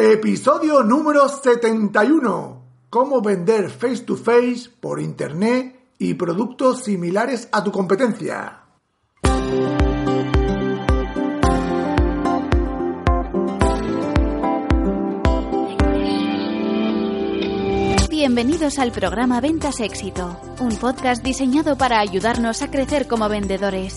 Episodio número 71. Cómo vender face to face por internet y productos similares a tu competencia. Bienvenidos al programa Ventas Éxito, un podcast diseñado para ayudarnos a crecer como vendedores.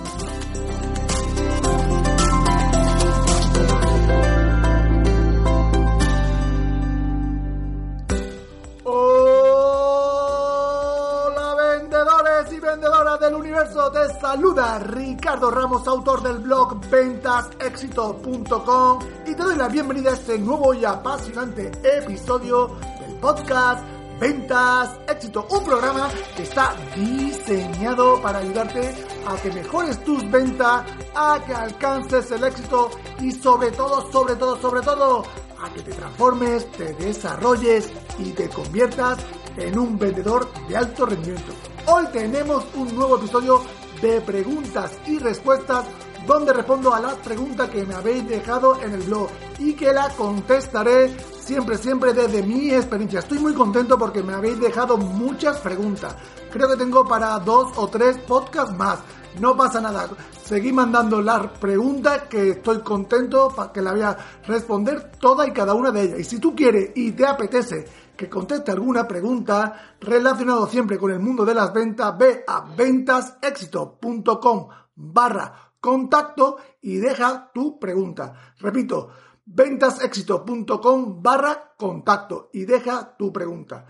Te saluda Ricardo Ramos, autor del blog ventasexito.com y te doy la bienvenida a este nuevo y apasionante episodio del podcast Ventas Éxito, un programa que está diseñado para ayudarte a que mejores tus ventas, a que alcances el éxito y sobre todo, sobre todo, sobre todo, a que te transformes, te desarrolles y te conviertas en un vendedor de alto rendimiento. Hoy tenemos un nuevo episodio de preguntas y respuestas donde respondo a las preguntas que me habéis dejado en el blog y que la contestaré siempre, siempre desde mi experiencia. Estoy muy contento porque me habéis dejado muchas preguntas. Creo que tengo para dos o tres podcasts más. No pasa nada. Seguí mandando las preguntas que estoy contento para que la voy a responder toda y cada una de ellas. Y si tú quieres y te apetece que conteste alguna pregunta relacionado siempre con el mundo de las ventas, ve a ventasexito.com barra contacto y deja tu pregunta. Repito, ventasexito.com barra contacto y deja tu pregunta.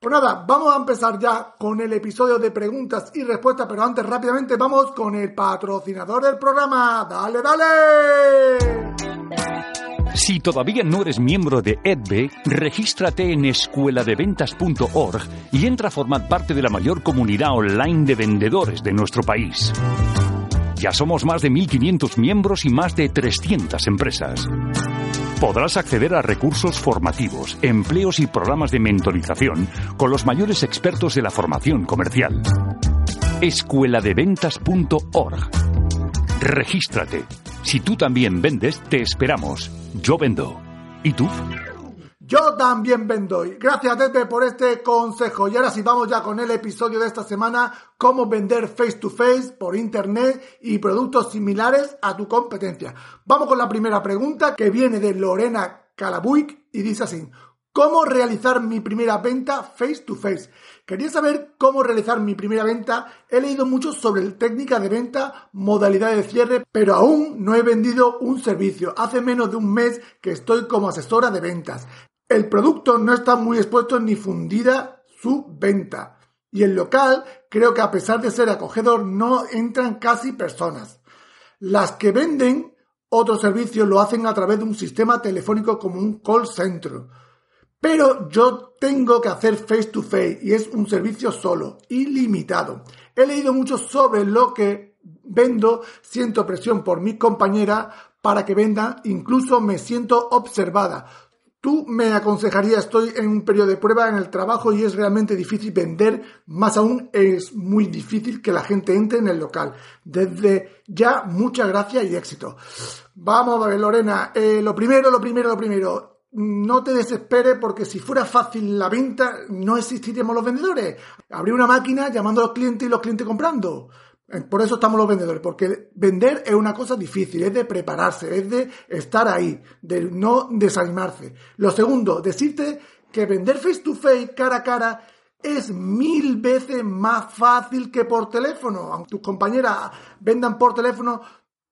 Pues nada, vamos a empezar ya con el episodio de preguntas y respuestas, pero antes rápidamente vamos con el patrocinador del programa. ¡Dale, dale! Si todavía no eres miembro de EDBE, regístrate en escueladeventas.org y entra a formar parte de la mayor comunidad online de vendedores de nuestro país. Ya somos más de 1.500 miembros y más de 300 empresas. Podrás acceder a recursos formativos, empleos y programas de mentorización con los mayores expertos de la formación comercial. Escueladeventas.org. Regístrate. Si tú también vendes, te esperamos. Yo vendo. ¿Y tú? Yo también vendo. Gracias, Tete, por este consejo. Y ahora sí, vamos ya con el episodio de esta semana, cómo vender face to face por internet y productos similares a tu competencia. Vamos con la primera pregunta que viene de Lorena Calabuic y dice así. ¿Cómo realizar mi primera venta face to face? Quería saber cómo realizar mi primera venta. He leído mucho sobre técnica de venta, modalidad de cierre, pero aún no he vendido un servicio. Hace menos de un mes que estoy como asesora de ventas. El producto no está muy expuesto ni fundida su venta. Y el local creo que a pesar de ser acogedor no entran casi personas. Las que venden otros servicios lo hacen a través de un sistema telefónico como un call center. Pero yo tengo que hacer face to face y es un servicio solo, ilimitado. He leído mucho sobre lo que vendo, siento presión por mi compañera para que venda, incluso me siento observada. Tú me aconsejarías, estoy en un periodo de prueba en el trabajo y es realmente difícil vender, más aún es muy difícil que la gente entre en el local. Desde ya, muchas gracias y éxito. Vamos a ver, Lorena, eh, lo primero, lo primero, lo primero, no te desesperes porque si fuera fácil la venta, no existiríamos los vendedores. Habría una máquina llamando a los clientes y los clientes comprando. Eh, Por eso estamos los vendedores, porque vender es una cosa difícil, es de prepararse, es de estar ahí, de no desanimarse. Lo segundo, decirte que vender face to face, cara a cara, es mil veces más fácil que por teléfono. Aunque tus compañeras vendan por teléfono,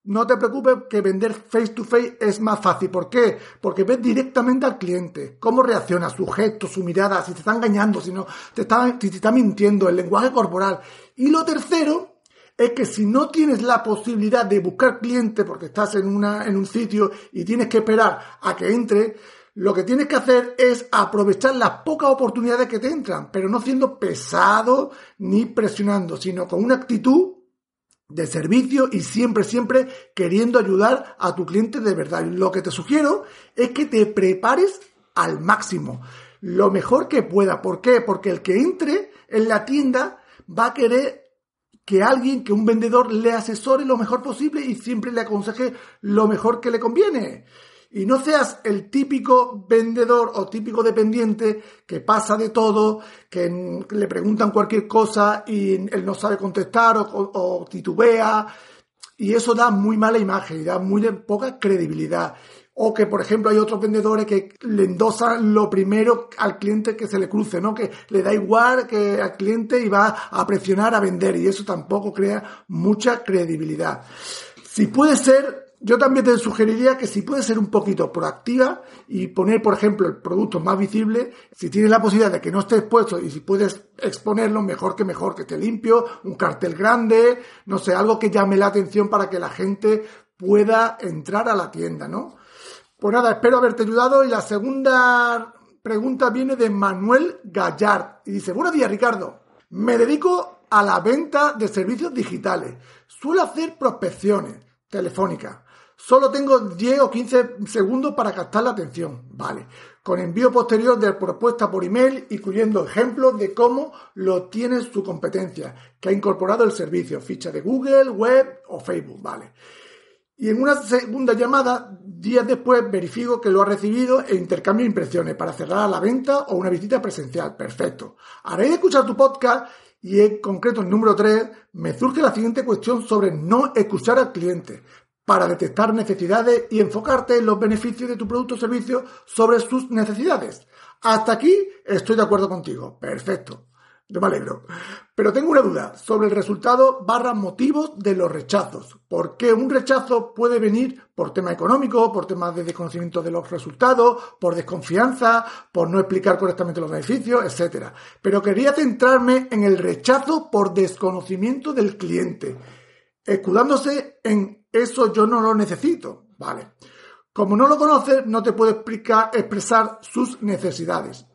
no te preocupes que vender face to face es más fácil. ¿Por qué? Porque ves directamente al cliente, cómo reacciona, su gesto, su mirada, si te está engañando, si no te está, si te mintiendo, el lenguaje corporal. Y lo tercero es que si no tienes la posibilidad de buscar cliente porque estás en, una, en un sitio y tienes que esperar a que entre, lo que tienes que hacer es aprovechar las pocas oportunidades que te entran, pero no siendo pesado ni presionando, sino con una actitud de servicio y siempre, siempre queriendo ayudar a tu cliente de verdad. Lo que te sugiero es que te prepares al máximo, lo mejor que pueda. ¿Por qué? Porque el que entre en la tienda va a querer que alguien, que un vendedor le asesore lo mejor posible y siempre le aconseje lo mejor que le conviene. Y no seas el típico vendedor o típico dependiente que pasa de todo, que le preguntan cualquier cosa y él no sabe contestar o, titubea. Y eso da muy mala imagen y da muy poca credibilidad. O que, por ejemplo, hay otros vendedores que le endosan lo primero al cliente que se le cruce, ¿no? Que le da igual que al cliente y va a presionar a vender y eso tampoco crea mucha credibilidad. Si puede ser, yo también te sugeriría que si puedes ser un poquito proactiva y poner, por ejemplo, el producto más visible, si tienes la posibilidad de que no esté expuesto y si puedes exponerlo, mejor que mejor, que esté limpio, un cartel grande, no sé, algo que llame la atención para que la gente pueda entrar a la tienda, ¿no? Pues nada, espero haberte ayudado y la segunda pregunta viene de Manuel Gallard y dice, buenos días Ricardo, me dedico a la venta de servicios digitales, suelo hacer prospecciones telefónicas Solo tengo 10 o 15 segundos para captar la atención. Vale. Con envío posterior de propuesta por email, incluyendo ejemplos de cómo lo tiene su competencia, que ha incorporado el servicio, ficha de Google, web o Facebook. Vale. Y en una segunda llamada, días después, verifico que lo ha recibido e intercambio impresiones para cerrar la venta o una visita presencial. Perfecto. De escuchar tu podcast y en concreto el número 3, me surge la siguiente cuestión sobre no escuchar al cliente para detectar necesidades y enfocarte en los beneficios de tu producto o servicio sobre sus necesidades. Hasta aquí estoy de acuerdo contigo. Perfecto. Yo me alegro. Pero tengo una duda sobre el resultado barra motivos de los rechazos. ¿Por qué un rechazo puede venir por tema económico, por temas de desconocimiento de los resultados, por desconfianza, por no explicar correctamente los beneficios, etcétera? Pero quería centrarme en el rechazo por desconocimiento del cliente, escudándose en eso yo no lo necesito, ¿vale? Como no lo conoces, no te puede explicar, expresar sus necesidades.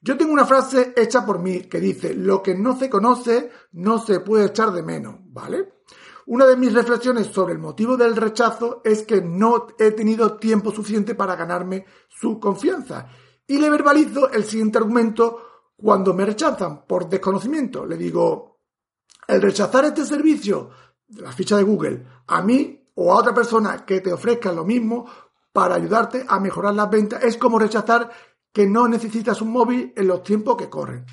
Yo tengo una frase hecha por mí que dice, lo que no se conoce no se puede echar de menos, ¿vale? Una de mis reflexiones sobre el motivo del rechazo es que no he tenido tiempo suficiente para ganarme su confianza. Y le verbalizo el siguiente argumento cuando me rechazan por desconocimiento. Le digo, el rechazar este servicio la ficha de Google a mí o a otra persona que te ofrezca lo mismo para ayudarte a mejorar las ventas es como rechazar que no necesitas un móvil en los tiempos que corren.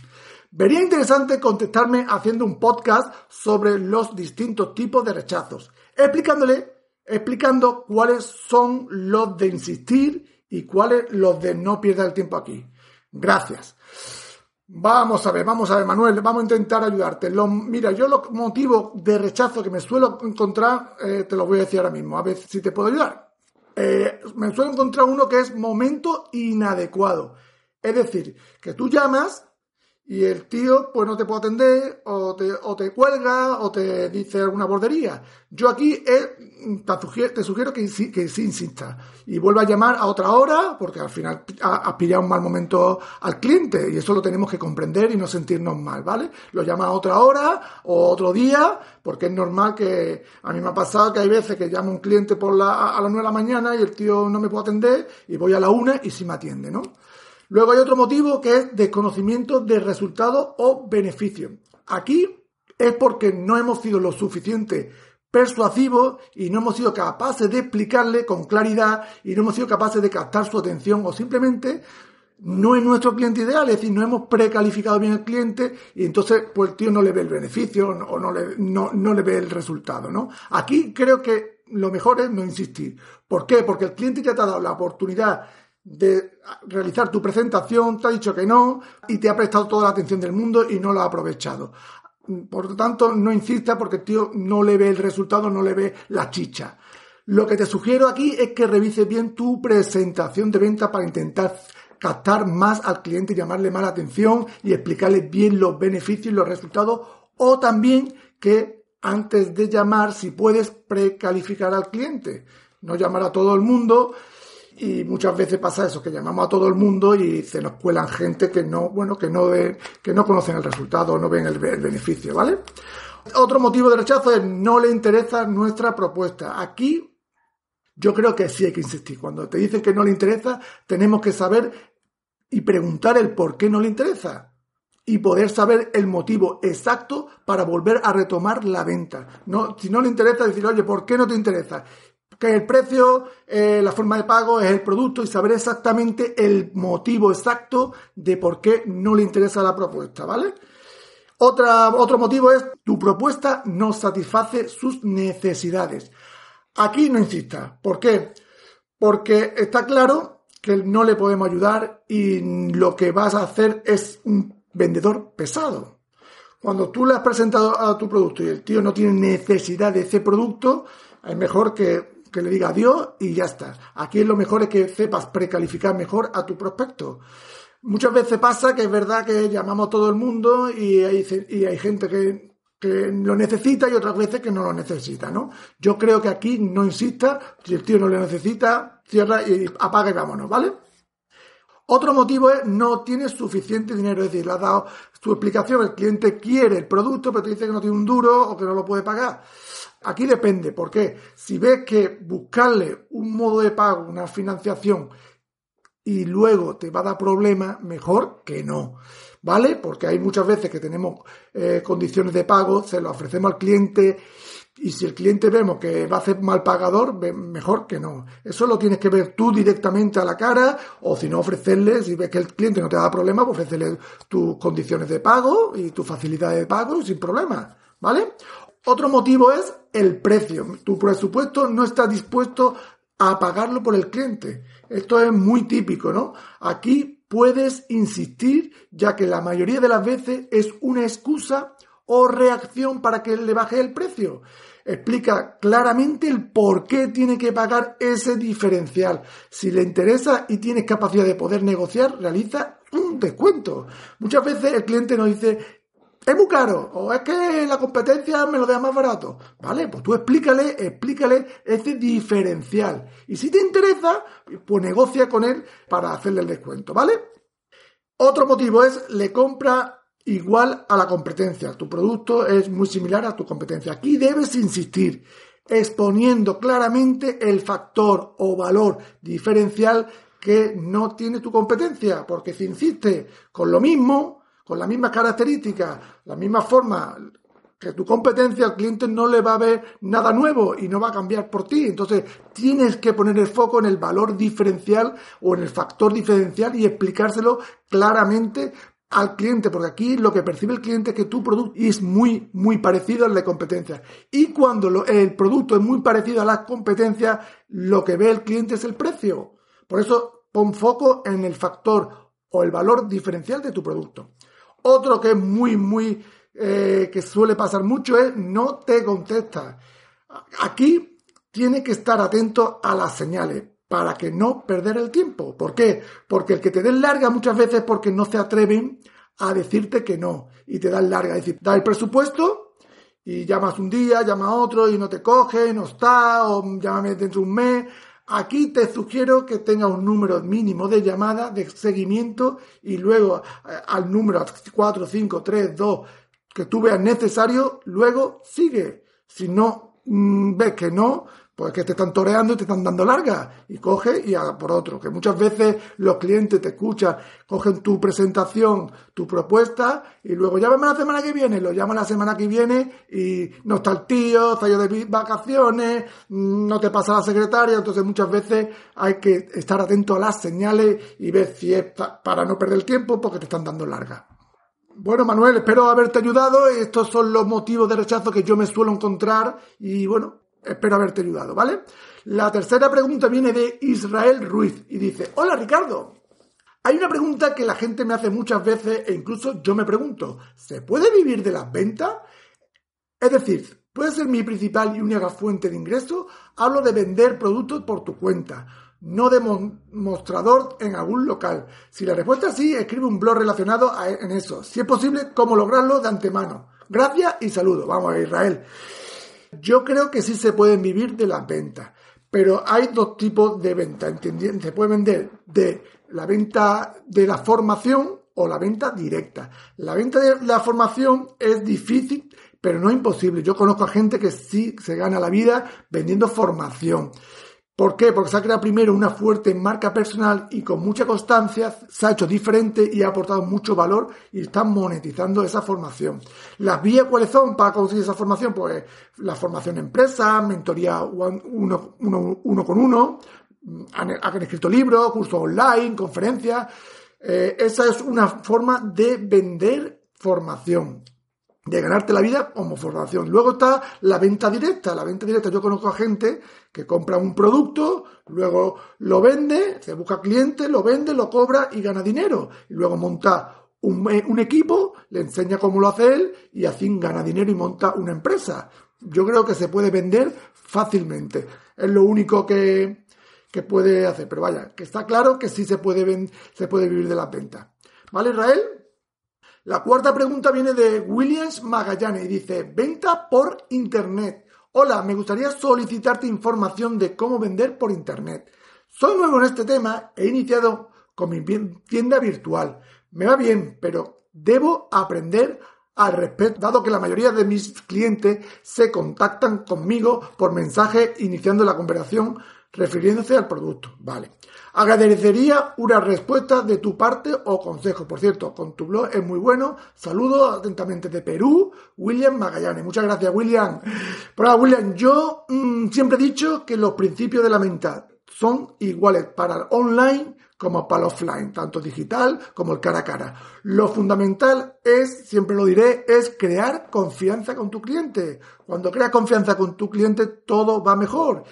Vería interesante contestarme haciendo un podcast sobre los distintos tipos de rechazos, explicándole, explicando cuáles son los de insistir y cuáles los de no pierda el tiempo aquí. Gracias. Vamos a ver, vamos a ver, Manuel, vamos a intentar ayudarte. mira, yo los motivos de rechazo que me suelo encontrar, eh, te los voy a decir ahora mismo, a ver si te puedo ayudar. Eh, me suelo encontrar uno que es momento inadecuado. Es decir, que tú llamas y el tío pues no te puede atender o te, o te cuelga o te dice alguna bordería. Yo aquí eh, te, sugiero, que, que sí insista y vuelva a llamar a otra hora porque al final has pillado un mal momento al cliente y eso lo tenemos que comprender y no sentirnos mal, ¿vale? Lo llama a otra hora o otro día porque es normal que a mí me ha pasado que hay veces que llamo a un cliente por la, a las 9 de la mañana y el tío no me puede atender y voy a la una y sí me atiende, ¿no? Luego hay otro motivo que es desconocimiento de resultado o beneficio. Aquí es porque no hemos sido lo suficiente persuasivos y no hemos sido capaces de explicarle con claridad y no hemos sido capaces de captar su atención o simplemente no es nuestro cliente ideal, es decir, no hemos precalificado bien al cliente y entonces pues el tío no le ve el beneficio o no le, no, no le ve el resultado, ¿no? Aquí creo que lo mejor es no insistir. ¿Por qué? Porque el cliente ya te ha dado la oportunidad de realizar tu presentación, te ha dicho que no y te ha prestado toda la atención del mundo y no lo ha aprovechado. Por lo tanto, no insista porque el tío no le ve el resultado, no le ve la chicha. Lo que te sugiero aquí es que revises bien tu presentación de venta para intentar captar más al cliente llamarle más la atención y explicarle bien los beneficios y los resultados o también que antes de llamar, si puedes precalificar al cliente. No llamar a todo el mundo y muchas veces pasa eso, que llamamos a todo el mundo y se nos cuelan gente que no, bueno, que no, que no conocen el resultado, no ven el, beneficio, ¿vale? Otro motivo de rechazo es no le interesa nuestra propuesta. Aquí yo creo que sí hay que insistir. Cuando te dicen que no le interesa, tenemos que saber y preguntar el por qué no le interesa y poder saber el motivo exacto para volver a retomar la venta. No, si no le interesa decir, oye, ¿por qué no te interesa? Que el precio, eh, la forma de pago es el producto y saber exactamente el motivo exacto de por qué no le interesa la propuesta, ¿vale? Otro motivo es tu propuesta no satisface sus necesidades. Aquí no insista. ¿Por qué? Porque está claro que no le podemos ayudar y lo que vas a hacer es un vendedor pesado. Cuando tú le has presentado a tu producto y el tío no tiene necesidad de ese producto, es mejor que, que le diga adiós y ya está. Aquí lo mejor es que sepas precalificar mejor a tu prospecto. Muchas veces pasa que es verdad que llamamos a todo el mundo y hay, y hay gente que, que lo necesita y otras veces que no lo necesita, ¿no? Yo creo que aquí no insista, si el tío no lo necesita, cierra y apaga y vámonos, ¿vale? Otro motivo es no tiene suficiente dinero, es decir, le has dado tu explicación, el cliente quiere el producto, pero te dice que no tiene un duro o que no lo puede pagar. Aquí depende, porque si ves que buscarle un modo de pago, una financiación y luego te va a dar problemas, mejor que no. ¿Vale? Porque hay muchas veces que tenemos eh, condiciones de pago, se lo ofrecemos al cliente y si el cliente vemos que va a ser mal pagador, mejor que no. Eso lo tienes que ver tú directamente a la cara o si no ofrecerle, si ves que el cliente no te da problema, pues ofrecerle tus condiciones de pago y tu facilidad de pago sin problema. ¿Vale? Otro motivo es el precio. Tu presupuesto no está dispuesto a pagarlo por el cliente. Esto es muy típico, ¿no? Aquí puedes insistir, ya que la mayoría de las veces es una excusa o reacción para que le baje el precio. Explica claramente el por qué tiene que pagar ese diferencial. Si le interesa y tienes capacidad de poder negociar, realiza un descuento. Muchas veces el cliente nos dice, es muy caro, o es que la competencia me lo da más barato. Vale, pues tú explícale, explícale ese diferencial. Y si te interesa, pues negocia con él para hacerle el descuento, ¿vale? Otro motivo es, le compra igual a la competencia. Tu producto es muy similar a tu competencia. Aquí debes insistir, exponiendo claramente el factor o valor diferencial que no tiene tu competencia, porque si insiste con lo mismo, con las mismas características, la misma forma que tu competencia, al cliente no le va a ver nada nuevo y no va a cambiar por ti. Entonces, tienes que poner el foco en el valor diferencial o en el factor diferencial y explicárselo claramente al cliente, porque aquí lo que percibe el cliente es que tu producto es muy, muy parecido al de competencia. Y cuando el producto es muy parecido a la competencia, lo que ve el cliente es el precio. Por eso, pon foco en el factor o el valor diferencial de tu producto. Otro que es muy, muy, eh, que suele pasar mucho es no te contesta. Aquí tiene que estar atento a las señales para que no perder el tiempo. ¿Por qué? Porque el que te den larga muchas veces porque no se atreven a decirte que no y te dan larga. Es decir, da el presupuesto y llamas un día, llama otro y no te coge, no está, o llámame dentro de un mes. Aquí te sugiero que tenga un número mínimo de llamada, de seguimiento y luego eh, al número 4, 5, 3, 2 que tú veas necesario, luego sigue. Si no mm, ves que no, pues que te están toreando y te están dando larga y coge y a por otro. Que muchas veces los clientes te escuchan, cogen tu presentación, tu propuesta y luego llámame la semana que viene, lo llaman la semana que viene y no está el tío, está de vacaciones, no te pasa la secretaria, entonces muchas veces hay que estar atento a las señales y ver si es para no perder el tiempo porque te están dando larga. Bueno, Manuel, espero haberte ayudado. Estos son los motivos de rechazo que yo me suelo encontrar y bueno, Espero haberte ayudado, ¿vale? La tercera pregunta viene de Israel Ruiz y dice, hola Ricardo. Hay una pregunta que la gente me hace muchas veces e incluso yo me pregunto, ¿se puede vivir de las ventas? Es decir, ¿puede ser mi principal y única fuente de ingreso? Hablo de vender productos por tu cuenta, no de mostrador en algún local. Si la respuesta es sí, escribe un blog relacionado en eso. Si es posible, cómo lograrlo de antemano. Gracias y saludos. Vamos a Israel. Yo creo que sí se pueden vivir de las ventas, pero hay dos tipos de venta, Se puede vender de la venta de la formación o la venta directa. La venta de la formación es difícil, pero no imposible. Yo conozco a gente que sí se gana la vida vendiendo formación. ¿Por qué? Porque se ha creado primero una fuerte marca personal y con mucha constancia se ha hecho diferente y ha aportado mucho valor y están monetizando esa formación. ¿Las vías cuáles son para conseguir esa formación? Pues la formación empresa, mentoría uno, uno, con uno, han, escrito libros, cursos online, conferencias. Eh, esa es una forma de vender formación de ganarte la vida como formación. Luego está la venta directa. La venta directa, yo conozco a gente que compra un producto, luego lo vende, se busca cliente, lo vende, lo cobra y gana dinero. Y luego monta un, un equipo, le enseña cómo lo hace él y así gana dinero y monta una empresa. Yo creo que se puede vender fácilmente. Es lo único que, que puede hacer. Pero vaya, que está claro que sí se puede, se puede vivir de la venta. ¿Vale, Israel? La cuarta pregunta viene de Williams Magallanes y dice, venta por Internet. Hola, me gustaría solicitarte información de cómo vender por Internet. Soy nuevo en este tema, he iniciado con mi tienda virtual. Me va bien, pero debo aprender al respecto, dado que la mayoría de mis clientes se contactan conmigo por mensaje iniciando la conversación refiriéndose al producto. Vale. Agradecería una respuesta de tu parte o consejo. Por cierto, con tu blog es muy bueno. Saludos atentamente de Perú, William Magallanes. Muchas gracias, William. Pero William, yo mm, siempre he dicho que los principios de la mental son iguales para el online como para el offline, tanto digital como el cara a cara. Lo fundamental es, siempre lo diré, es crear confianza con tu cliente. Cuando creas confianza con tu cliente, todo va mejor.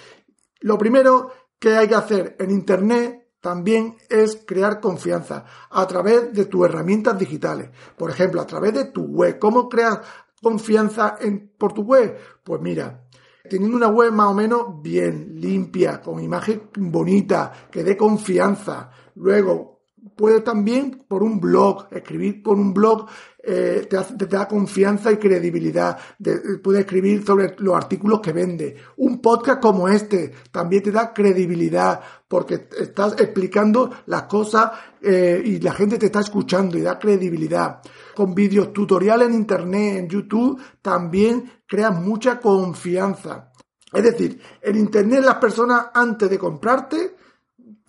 Lo primero que hay que hacer en Internet también es crear confianza a través de tus herramientas digitales. Por ejemplo, a través de tu web. ¿Cómo creas confianza en, por tu web? Pues mira, teniendo una web más o menos bien, limpia, con imagen bonita, que dé confianza. Luego, puede también por un blog, escribir por un blog eh, te, da confianza y credibilidad. puede escribir sobre los artículos que vende. Un podcast como este también te da credibilidad porque estás explicando las cosas eh, y la gente te está escuchando y da credibilidad. Con vídeos tutoriales en internet, en YouTube, también creas mucha confianza. Es decir, en internet las personas antes de comprarte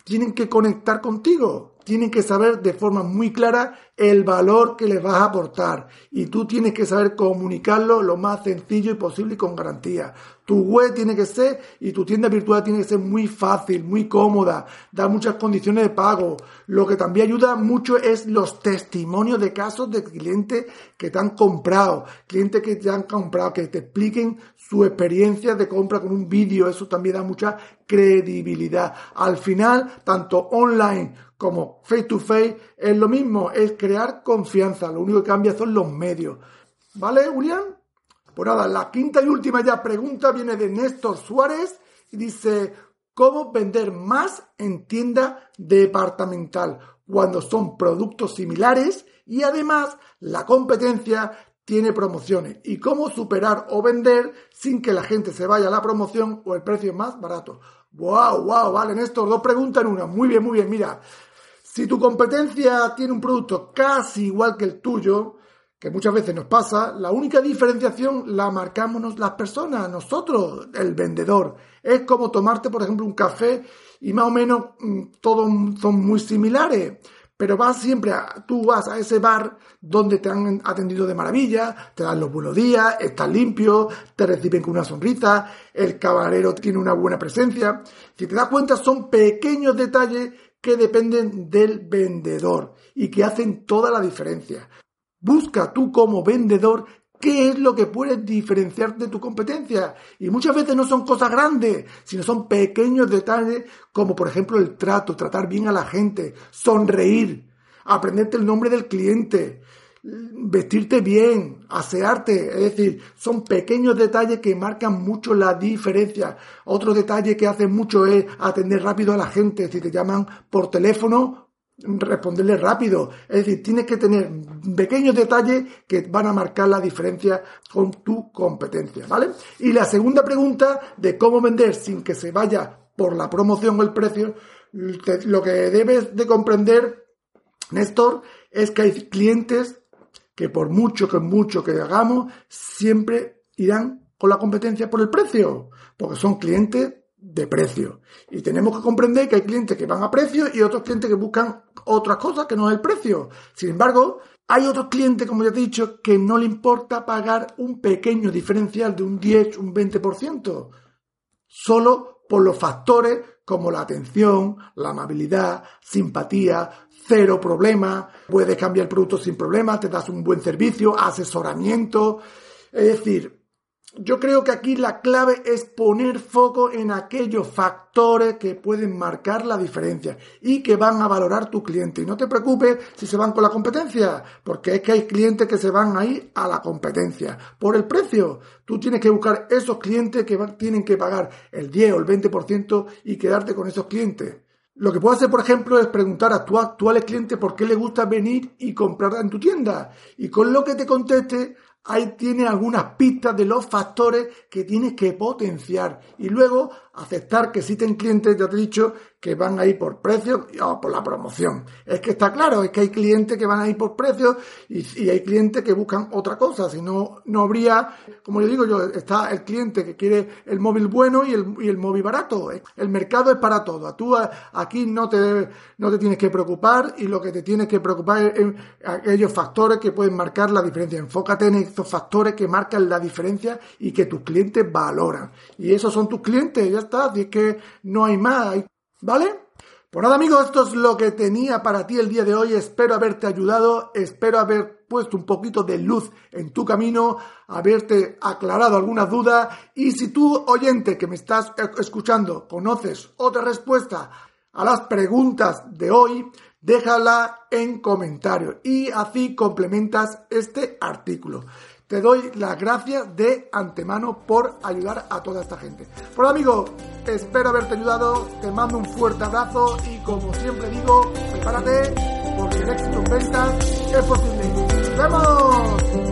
tienen que conectar contigo tienen que saber de forma muy clara el valor que les vas a aportar y tú tienes que saber comunicarlo lo más sencillo y posible y con garantía. Tu web tiene que ser y tu tienda virtual tiene que ser muy fácil, muy cómoda, da muchas condiciones de pago. Lo que también ayuda mucho es los testimonios de casos de clientes que te han comprado, clientes que te han comprado, que te expliquen su experiencia de compra con un vídeo. Eso también da mucha credibilidad. Al final, tanto online como face to face, es lo mismo, es crear confianza. Lo único que cambia son los medios. ¿Vale, Julián? Pues nada, la quinta y última ya pregunta viene de Néstor Suárez y dice, ¿cómo vender más en tienda departamental cuando son productos similares y además la competencia tiene promociones? ¿Y cómo superar o vender sin que la gente se vaya a la promoción o el precio más barato? ¡Wow, wow! Vale, Néstor, dos preguntas en una. Muy bien, muy bien. Mira, si tu competencia tiene un producto casi igual que el tuyo, que muchas veces nos pasa, la única diferenciación la marcamos las personas, nosotros, el vendedor. Es como tomarte, por ejemplo, un café y más o menos mm, todos son muy similares. Pero vas siempre, a, tú vas a ese bar donde te han atendido de maravilla, te dan los buenos días, estás limpio, te reciben con una sonrisa, el camarero tiene una buena presencia. Si te das cuenta, son pequeños detalles que dependen del vendedor y que hacen toda la diferencia. Busca tú como vendedor qué es lo que puedes diferenciar de tu competencia. Y muchas veces no son cosas grandes, sino son pequeños detalles como por ejemplo el trato, tratar bien a la gente, sonreír, aprenderte el nombre del cliente, vestirte bien, asearte, es decir, son pequeños detalles que marcan mucho la diferencia. Otro detalle que hace mucho es atender rápido a la gente, si te llaman por teléfono, responderle rápido. Es decir, tienes que tener pequeños detalles que van a marcar la diferencia con tu competencia, ¿vale? Y la segunda pregunta de cómo vender sin que se vaya por la promoción o el precio, lo que debes de comprender, Néstor, es que hay clientes que por mucho que mucho que hagamos, siempre irán con la competencia por el precio, porque son clientes de precio. Y tenemos que comprender que hay clientes que van a precio y otros clientes que buscan otras cosas que no es el precio. Sin embargo, hay otros clientes, como ya he dicho, que no le importa pagar un pequeño diferencial de un 10, un 20%, solo por los factores como la atención, la amabilidad, simpatía, cero problema, puedes cambiar el producto sin problema, te das un buen servicio, asesoramiento. Es decir, yo creo que aquí la clave es poner foco en aquellos factores que pueden marcar la diferencia y que van a valorar tu cliente. Y no te preocupes si se van con la competencia, porque es que hay clientes que se van ahí a la competencia por el precio. Tú tienes que buscar esos clientes que tienen que pagar el 10 o el 20% y quedarte con esos clientes. Lo que puedo hacer, por ejemplo, es preguntar a tu actuales cliente por qué le gusta venir y comprar en tu tienda. Y con lo que te conteste, ahí tiene algunas pistas de los factores que tienes que potenciar. Y luego aceptar que existen clientes, ya te he dicho, que van a ir por precio o por la promoción. Es que está claro, es que hay clientes que van a ir por precio y, hay clientes que buscan otra cosa. Si no, no habría, como yo digo yo, está el cliente que quiere el móvil bueno y el, y el móvil barato. El mercado es para todo. Tú aquí no te, no te tienes que preocupar y lo que te tienes que preocupar es aquellos factores que pueden marcar la diferencia. Enfócate en esos factores que marcan la diferencia y que tus clientes valoran. Y esos son tus clientes, ya Y es que no hay más. ¿Vale? Pues nada amigos, esto es lo que tenía para ti el día de hoy. Espero haberte ayudado, espero haber puesto un poquito de luz en tu camino, haberte aclarado algunas dudas y si tú oyente que me estás escuchando conoces otra respuesta a las preguntas de hoy, déjala en comentarios y así complementas este artículo te doy las gracias de antemano por ayudar a toda esta gente. Por amigo, espero haberte ayudado, te mando un fuerte abrazo y como siempre digo, prepárate porque el éxito en ventas es posible. ¡Nos vemos!